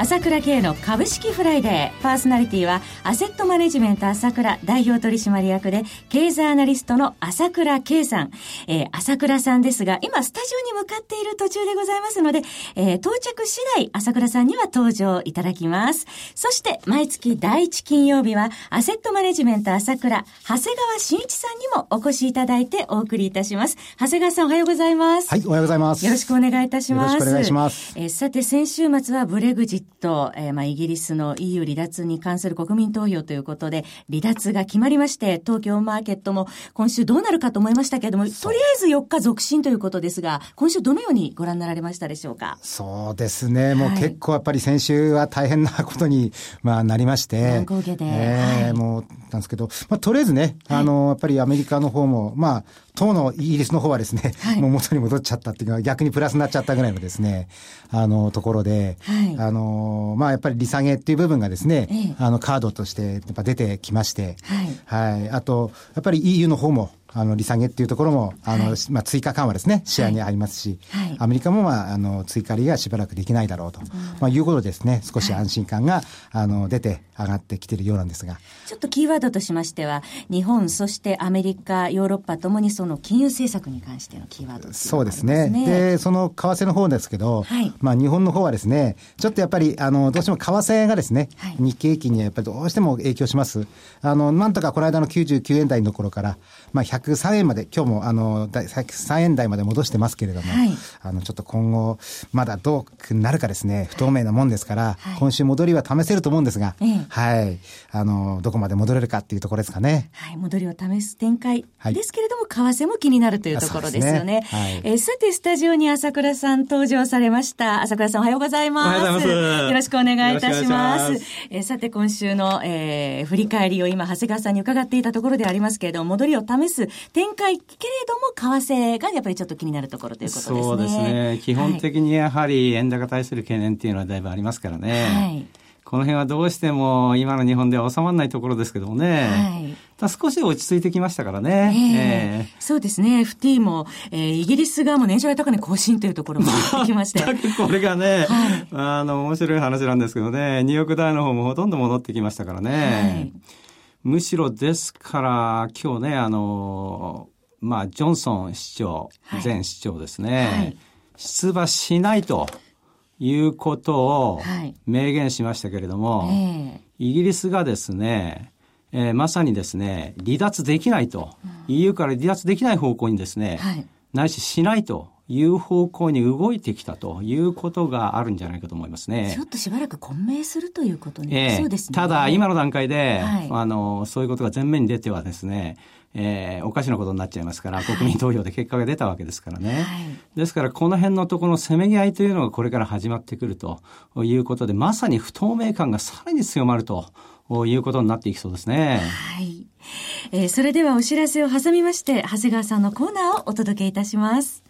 朝倉慶の株式フライデー。パーソナリティは、アセットマネジメント朝倉代表取締役で、経済アナリストの朝倉慶さん。えー、朝倉さんですが、今、スタジオに向かっている途中でございますので、えー、到着次第、朝倉さんには登場いただきます。そして、毎月第1金曜日は、アセットマネジメント朝倉、長谷川慎一さんにもお越しいただいてお送りいたします。長谷川さんおはようございます。はい、おはようございます。よろしくお願いいたします。よろしくお願いします。えー、さて、先週末はブレグジット、えー、まあ、イギリスの EU 離脱に関する国民投票ということで、離脱が決まりまして、東京マーケットも今週どうなるかと思いましたけれども、とりあえず4日続伸ということですが、今週どのようにご覧になられましたでしょうか？そうですね。もう結構やっぱり先週は大変なことに、まあ、なりまして。乱高下で。えー、はい、もう、なんですけど、まあ、とりあえずね、あの、やっぱりアメリカの方も、まあ、当のイギリスの方はですね、はい、もう元に戻っちゃったっていうか、逆にプラスになっちゃったぐらいのですね、あの、ところで、はい、あの、まあ、やっぱり利下げっていう部分がですね、ええ、あの、カードとしてやっぱ出てきまして、はい。はい。あと、やっぱり EU の方も、あの、利下げっていうところも、あの、はい、まあ、追加緩和ですね、視野にありますし、はい、アメリカも、まあ、あの、追加利がしばらくできないだろうと、うん、まあ、いうことですね、少し安心感が、あの、出て上がってきているようなんですが。ちょっとキーワードとしましては、日本、そしてアメリカ、ヨーロッパともにその金融政策に関してのキーワード、ね、そうですね。で、その為替の方ですけど、はい、まあ、日本の方はですね、ちょっとやっぱり、あの、どうしても為替がですね、日経平均にはやっぱりどうしても影響します。あの、なんとかこの間の99円台のところから、まあ、103円まで、今日もあの3円台まで戻してますけれども、はい、あのちょっと今後、まだどうなるかですね、不透明なもんですから、はい、今週戻りは試せると思うんですが、はい、あのどこまで戻れるかっていうところですかね。はい、戻りを試す展開ですけれども、為替も気になるというところですよね。ねはい、えさて、スタジオに朝倉さん登場されました。朝倉さんおはようございます。おはようございます。よろしくお願いいたします。ますえさて、今週の、えー、振り返りを今、長谷川さんに伺っていたところでありますけれども、戻りを試す展開けれども、為替がやっぱりちょっと気になるところということですね。そうですね。基本的にやはり円高対する懸念っていうのはだいぶありますからね。はい。この辺はどうしても今の日本では収まらないところですけどもね。はい。少し落ち着いてきましたからね。えー、えー、そうですね。FT も、えー、イギリス側も年初来高値更新というところも ってきまして。これがね、はい、あの、面白い話なんですけどね、ニューヨークダウの方もほとんど戻ってきましたからね。はいむしろですから、今日ね、あの、まあ、ジョンソン市長、前市長ですね、はい、出馬しないということを明言しましたけれども、はいえ。ー、イギリスがですね、えー、まさにですね、離脱できないと、うん、EU から離脱できない方向にですね、はい、ないししないという方向に動いてきたということがあるんじゃないかと思いますね。ちょっとしばらく混迷するということになりそうですね。ただ、今の段階で、はい、あの、そういうことが前面に出てはですね、えー、おかしなことになっちゃいますから、国民投票で結果が出たわけですからね。はい、ですから、この辺のところのせめぎ合いというのがこれから始まってくるということで、まさに不透明感がさらに強まるということになっていきそうですね。はい。えー、それではお知らせを挟みまして、長谷川さんのコーナーをお届けいたします。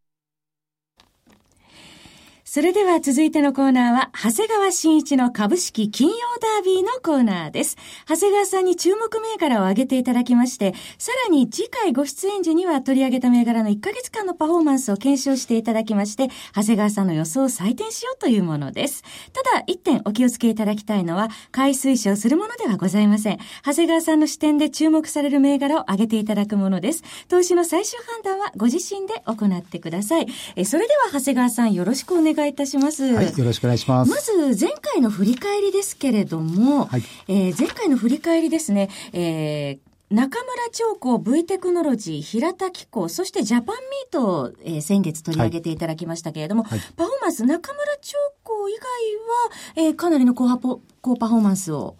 それでは続いてのコーナーは、長谷川新一の株式金曜ダービーのコーナーです。長谷川さんに注目銘柄を挙げていただきまして、さらに次回ご出演時には取り上げた銘柄の1ヶ月間のパフォーマンスを検証していただきまして、長谷川さんの予想を採点しようというものです。ただ、一点お気をつけいただきたいのは、買い推奨するものではございません。長谷川さんの視点で注目される銘柄を挙げていただくものです。投資の最終判断はご自身で行ってください。えそれでは長谷川さんよろしくお願い願いいたします。はい、よろしくお願いします。まず、前回の振り返りですけれども、はい、えー、前回の振り返りですね、えー、中村長工 V テクノロジー、平田機構、そしてジャパンミートを、えー、先月取り上げていただきましたけれども、はいはい、パフォーマンス、中村長工以外は、えー、かなりの高高パフォーマンスを、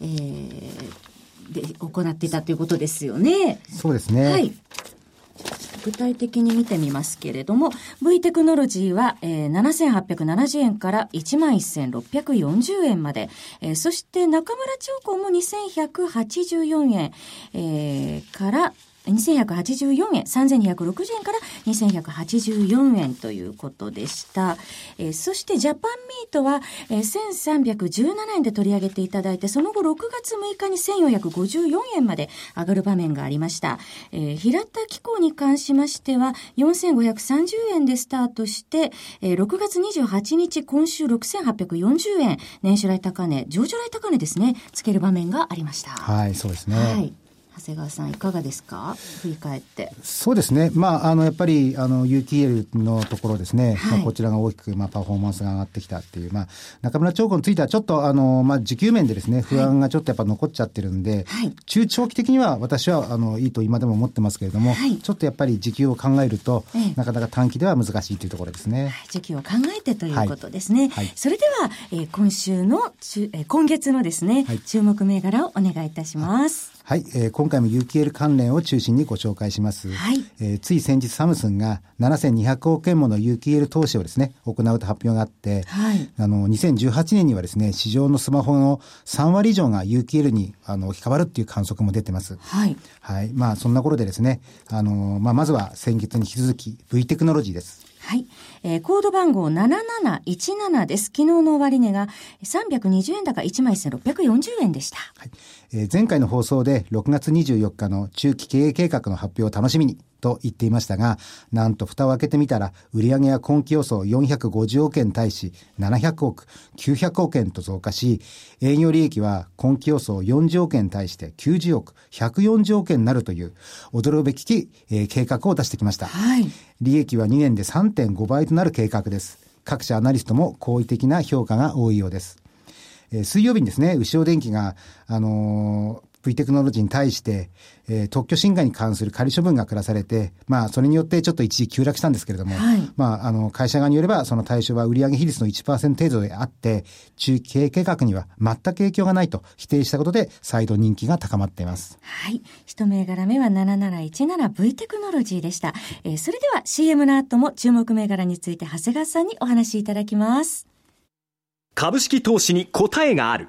えー、で行っていたということですよね。そうですね。はい。具体的に見てみますけれども、V テクノロジーは、えー、7870円から11,640円まで、えー、そして中村長工も2184円、えー、から2184円、3260円から2184円ということでした。えー、そしてジャパンミートは、えー、1317円で取り上げていただいて、その後6月6日に1454円まで上がる場面がありました。えー、平田機構に関しましては、4530円でスタートして、えー、6月28日、今週6840円、年初来高値、上場来高値ですね、つける場面がありました。はい、そうですね。はい長谷川さんいかがですか？振り返って。そうですね。まああのやっぱりあの UTL のところですね、はい、まあ、こちらが大きくまあパフォーマンスが上がってきたっていうまあ中村長子についてはちょっとあのまあ時給面でですね不安がちょっとやっぱ残っちゃってるんで、はい、中長期的には私はあのいいと今でも思ってますけれども、はい、ちょっとやっぱり時給を考えると、ええ、なかなか短期では難しいというところですね、時給を考えてということですね、それでは、えー、今週の、えー、今月のですね、注目銘柄をお願いいたします、はい、えー、今回も UQL 関連を中心にご紹介します。はい、えー、つい先日サムスンが7200億円もの UQL 投資をですね、行うと発表があって、はい、あの、2018年にはですね、市場のスマホの3割以上が UQL にあの置き換わるっていう観測も出てます。はい。はい。まあ、そんな頃でですね、あの、まあ、まずは先月に引き続き V テクノロジーです。はい。えー、コード番号7717です。昨日の終値が320円高1枚1640円でした。はい。えー、前回の放送で6月24日の中期経営計画の発表を楽しみにと言っていましたが、なんと蓋を開けてみたら、売上は今期予想450億円に対し700億、900億円と増加し、営業利益は今期予想40億円に対して90億、140億円になるという驚くべき、えー、計画を出してきました。はい。利益は2年で3.5倍となる計画です。各社アナリストも好意的な評価が多いようです。えー、水曜日にですね、牛尾電機が、あのー V テクノロジーに対して、えー、特許侵害に関する仮処分が下されて、まあ、それによってちょっと一時急落したんですけれども、はい、まあ、あの、会社側によれば、その対象は売上比率の1%程度であって、中期経営計画には全く影響がないと否定したことで、再度人気が高まっています。はい。一銘柄目は 7717V テクノロジーでした。えー、それでは CM の後も注目銘柄について長谷川さんにお話しいただきます。株式投資に答えがある。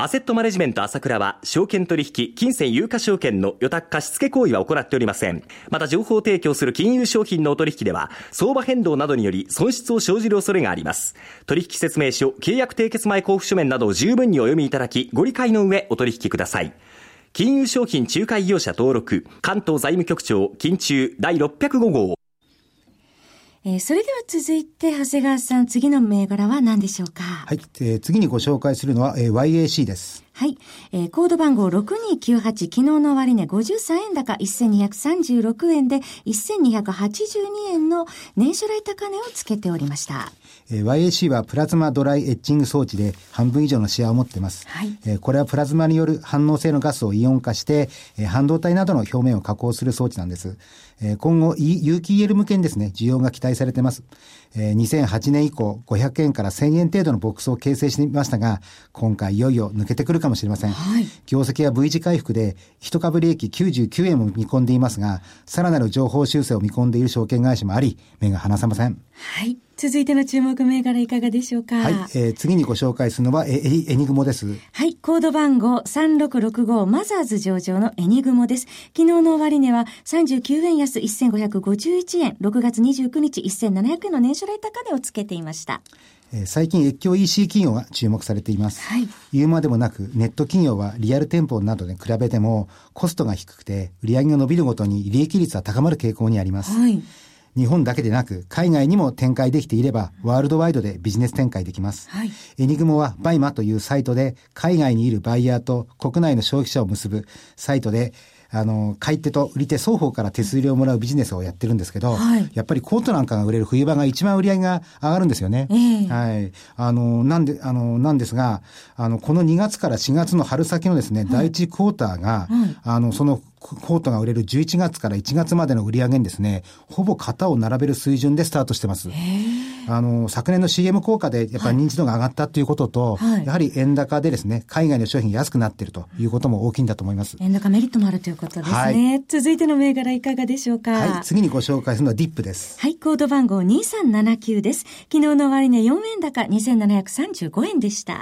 アセットマネジメント朝倉は、証券取引、金銭有価証券の予託貸付行為は行っておりません。また、情報提供する金融商品のお取引では、相場変動などにより損失を生じる恐れがあります。取引説明書、契約締結前交付書面などを十分にお読みいただき、ご理解の上お取引ください。金融商品仲介業者登録、関東財務局長、金中第605号。えー、それでは続いて、長谷川さん、次の銘柄は何でしょうか？はい、えー、次にご紹介するのは、えー、YAC です。はい。えー、コード番号6298、昨日の終値53円高1236円で1282円の年初来高値をつけておりました。えー、YAC はプラズマドライエッジング装置で半分以上のシェアを持っています。はい。えー、これはプラズマによる反応性のガスをイオン化して、えー、半導体などの表面を加工する装置なんです。えー、今後、有機 EL 向けにですね、需要が期待されています。えー、2008年以降、500円から1000円程度のボックスを形成してみましたが、今回いよいよ抜けてくるかもしれません。はい、業績は V 字回復で、一株利益99円も見込んでいますが、さらなる情報修正を見込んでいる証券会社もあり、目が離せません。はい。続いての注目銘柄いかがでしょうか？はい、えー、次にご紹介するのはエエニグモです。はい、コード番号3665マザーズ上場のエニグモです。昨日の終値は39円安1551円、6月29日1700円の年初来高値をつけていました。最近越境 EC 企業が注目されています。はい、言うまでもなく、ネット企業はリアル店舗などで比べてもコストが低くて売上が伸びるごとに利益率は高まる傾向にあります。はい日本だけでなく、海外にも展開できていれば、ワールドワイドでビジネス展開できます。はい、エニグモは BUYMA というサイトで、海外にいるバイヤーと国内の消費者を結ぶサイトで、あの、買い手と売り手双方から手数料をもらうビジネスをやってるんですけど、はい、やっぱりコートなんかが売れる冬場が一番売り上げが上がるんですよね。えー、はい。あの、なんで、あの、なんですが、あの、この2月から4月の春先のですね、第1クォーターが、あの、そのコートが売れる11月から1月までの売り上げにですね、ほぼ型を並べる水準でスタートしてます。あの、昨年の CM 効果でやっぱり認知度が上がったということと、はい、やはり円高でですね、海外の商品安くなっているということも大きいんだと思います。円高メリットもあるということですね。はい、続いての銘柄いかがでしょうか？はい、次にご紹介するのはディップです。はい、コード番号2379です。昨日の終値4円高2735円でした。は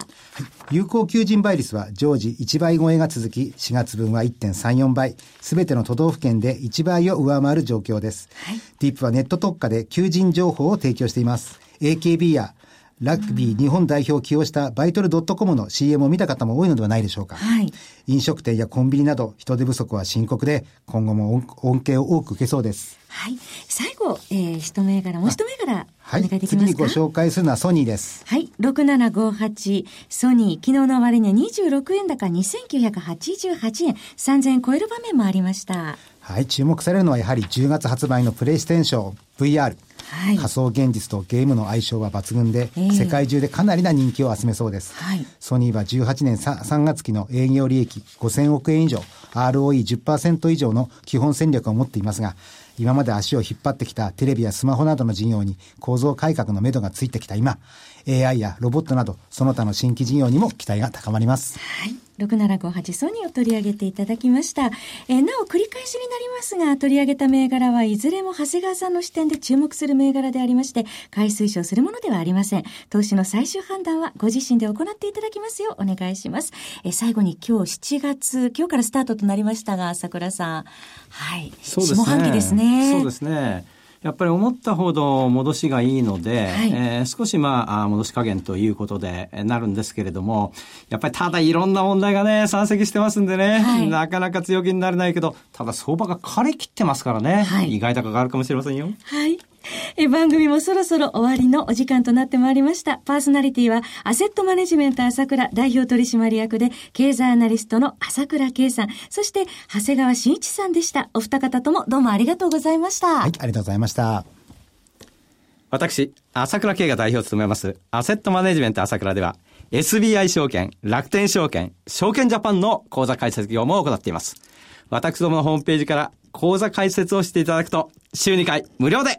い、有効求人倍率は常時1倍超えが続き、4月分は1.34倍。すべての都道府県で1倍を上回る状況です。はい、ディップはネット特化で求人情報を提供しています。AKB やラグビー日本代表を起用したバイトルドットコムの CM を見た方も多いのではないでしょうか。はい、飲食店やコンビニなど人手不足は深刻で、今後も恩恵を多く受けそうです。はい。最後、えー、一銘柄、もう一銘柄、はい、お願いできますか？次にご紹介するのはソニーです。はい。6758、ソニー、昨日の終値26円高2988円、3000円超える場面もありました。はい。注目されるのはやはり10月発売のプレイステーション VR。はい、仮想現実とゲームの相性は抜群で、えー、世界中でかなりな人気を集めそうです。はい、ソニーは18年 3, 3月期の営業利益5000億円以上、ROE10% 以上の基本戦略を持っていますが、今まで足を引っ張ってきたテレビやスマホなどの事業に構造改革の目処がついてきた今、AI やロボットなど、その他の新規事業にも期待が高まります。はい。6758ソニーを取り上げていただきました。えー、なお繰り返しになりますが、取り上げた銘柄はいずれも長谷川さんの視点で注目する銘柄でありまして、買い推奨するものではありません。投資の最終判断はご自身で行っていただきますようお願いします。えー、最後に今日7月、今日からスタートとなりましたが、桜さん。はい。そうですね。下半期ですね。そうですね。やっぱり思ったほど戻しがいいので、はい、えー、少しまあ、戻し加減ということでなるんですけれども、やっぱりただいろんな問題がね、山積してますんでね、はい、なかなか強気になれないけど、ただ相場が枯れ切ってますからね、はい、意外高があるかもしれませんよ。はい。え番組もそろそろ終わりのお時間となってまいりました。パーソナリティは、アセットマネジメント朝倉代表取締役で、経済アナリストの朝倉圭さん、そして、長谷川慎一さんでした。お二方ともどうもありがとうございました。はい、ありがとうございました。私、朝倉慶が代表を務めます、アセットマネジメント朝倉では、SBI 証券、楽天証券、証券ジャパンの口座開設業務を行っています。私どものホームページから口座開設をしていただくと、週2回無料で